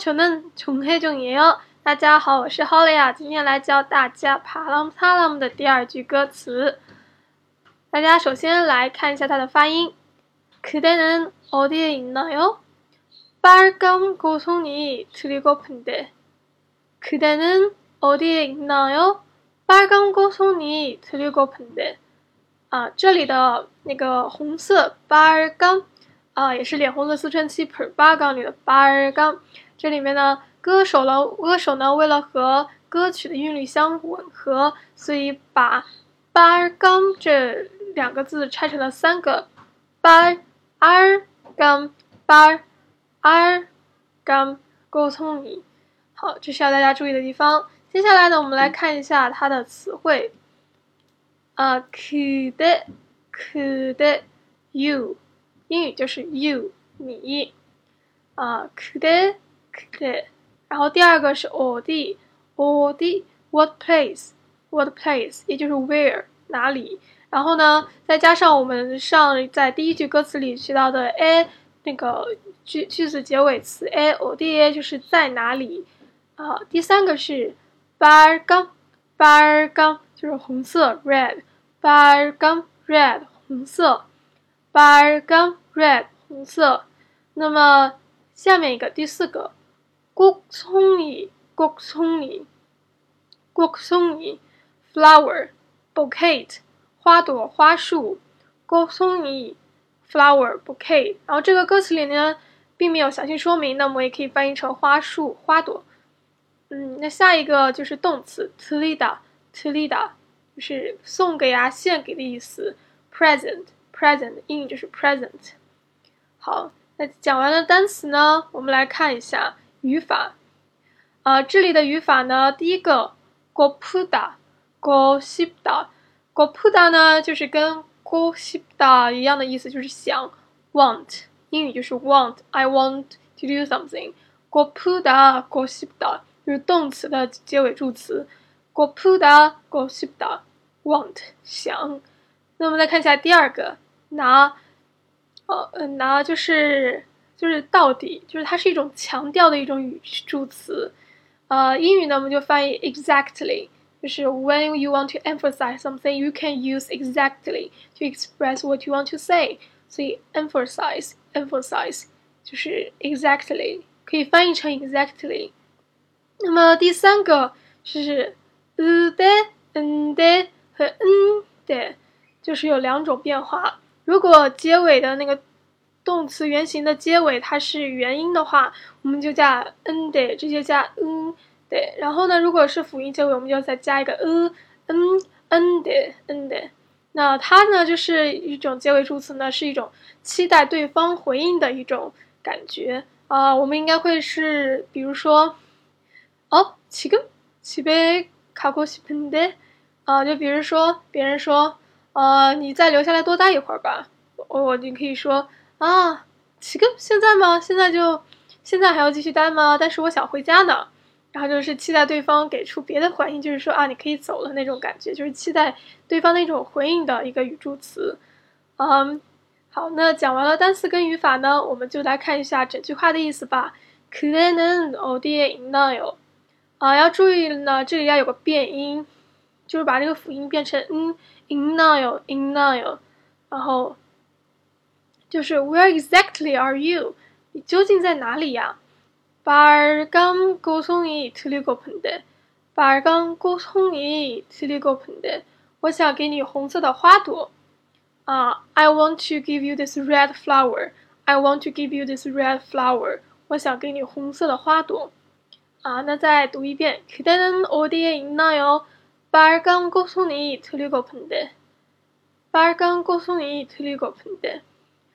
안녕하세요. 저는 정혜정이에요. 大家好，我是 Holly 今天来教大家《帕朗萨朗》的第二句歌词。大家首先来看一下它的发音。그대는어디에있나요빨간고송이드리고픈데그대는어디에있나요빨간고송이드리고픈데啊，这里的那个红色빨간啊，也是脸红的四川七盆八杠里的빨간 这里面呢，歌手呢，歌手呢，为了和歌曲的韵律相吻合，所以把빨간这两个字拆成了三个빨알간빨알간고송 이。 好，这是要大家注意的地方。接下来呢，我们来看一下它的词汇。啊，그대그대 you，英语就是 you 你。啊，그대 k 对，然后第二个是 o d o d what place what place，也就是 where 哪里。然后呢，再加上我们上在第一句歌词里学到的 a 那个句句子结尾词 a o d a 就是在哪里。啊，第三个是 bar gum bar gum 就是红色 red bar gum red 红色 bar gum red 红色。那么下面一个第四个 꽃송이꽃송이꽃송이 flower bouquet 花朵花束꽃송이 flower bouquet。然后这个歌词里呢，并没有详细说明，那么也可以翻译成花束花朵。嗯，那下一个就是动词틀리다틀리다是送给啊，献给的意思。present，present，英语就是 present。好，那讲完了单词呢，我们来看一下 语法。啊，这里的语法呢，第一个 go puda，go shipda，go puda 呢，就是跟 go shipda 一样的意思，就是想 want，英语就是 want，I want to do something。go puda，go shipda 就是动词的结尾助词。go puda，go shipda。want 想，那么再看一下第二个拿，呃拿就是就是到底就是它是一种强调的一种语助词，呃英语呢我们就翻译 exactly，就是 when you want to emphasize something you can use exactly to express what you want to say，所以 emphasize emphasize 就是 exactly 可以翻译成 exactly，那么第三个是 the and the 和嗯的，就是有两种变化。如果结尾的那个 动词原形的结尾它是元音的话，我们就加嗯的，直接加嗯的。然后呢，如果是辅音结尾，我们就再加一个嗯嗯嗯的嗯的。那它呢，就是一种结尾助词呢，是一种期待对方回应的一种感觉啊。我们应该会是，比如说，哦，지금집에가고싶은 데。 啊，就比如说，别人说，呃，你再留下来多待一会儿吧，我我就可以说 啊，七个现在吗？现在就现在还要继续待吗？但是我想回家呢。然后就是期待对方给出别的反应，就是说啊，你可以走了那种感觉，就是期待对方的一种回应的一个语助词。嗯，好，那讲完了单词跟语法呢，我们就来看一下整句话的意思吧。그대는어디에있나 요？ 啊，要注意呢，这里要有个变音。就是把这个辅音变成嗯，in now，in now，然后 就是 Where exactly are you？你究竟在哪里呀？빨간고송이틀리고픈 데， 빨간고송이틀리고픈 데， 我想给你红色的花朵。啊，I want to give you this red flower. I want to give you this red flower. 我想给你红色的花朵。啊，那再读一遍。그대는어디에있나 요？ 빨간고송이틀리고픈 데， 빨간고송이틀리고픈 데。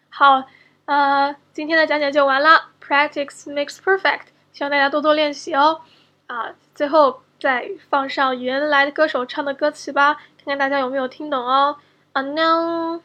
好，呃，今天的讲解就完了。Practice makes perfect，希望大家多多练习哦。啊，最后再放上原来的歌手唱的歌词吧，看看大家有没有听懂哦。啊，no